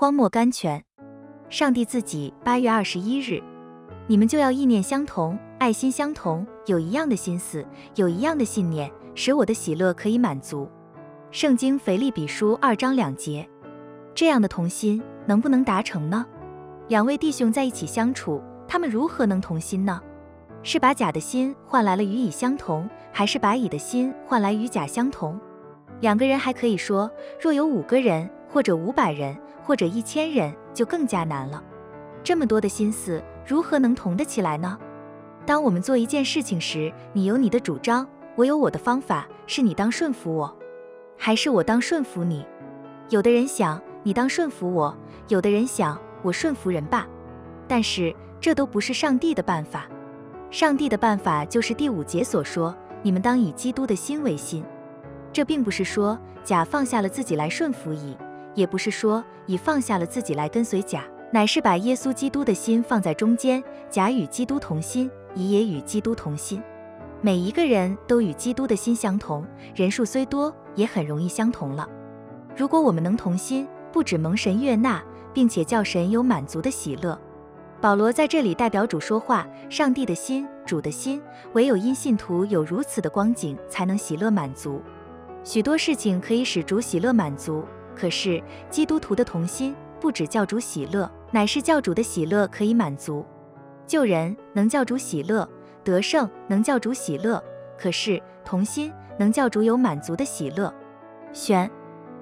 荒漠甘泉。上帝自己八月二十一日，你们就要意念相同，爱心相同，有一样的心思，有一样的信念，使我的喜乐可以满足。圣经腓立比书二章两节，这样的同心能不能达成呢？两位弟兄在一起相处，他们如何能同心呢？是把甲的心换来了与乙相同，还是把乙的心换来与甲相同？两个人还可以说，若有五个人，或者五百人，或者一千人，就更加难了。这么多的心思，如何能同得起来呢？当我们做一件事情时，你有你的主张，我有我的方法，是你当顺服我，还是我当顺服你？有的人想你当顺服我，有的人想我顺服人吧。但是这都不是上帝的办法。上帝的办法就是第五节所说：“你们当以基督的心为心。”这并不是说甲放下了自己来顺服乙，也不是说乙放下了自己来跟随甲，乃是把耶稣基督的心放在中间，甲与基督同心，乙也与基督同心。每一个人都与基督的心相同，人数虽多，也很容易相同了。如果我们能同心，不止蒙神悦纳，并且叫神有满足的喜乐。保罗在这里代表主说话，上帝的心，主的心，唯有因信徒有如此的光景，才能喜乐满足。许多事情可以使主喜乐满足，可是基督徒的童心，不止教主喜乐，乃是教主的喜乐可以满足。救人能教主喜乐，得胜能教主喜乐，可是童心能教主有满足的喜乐。选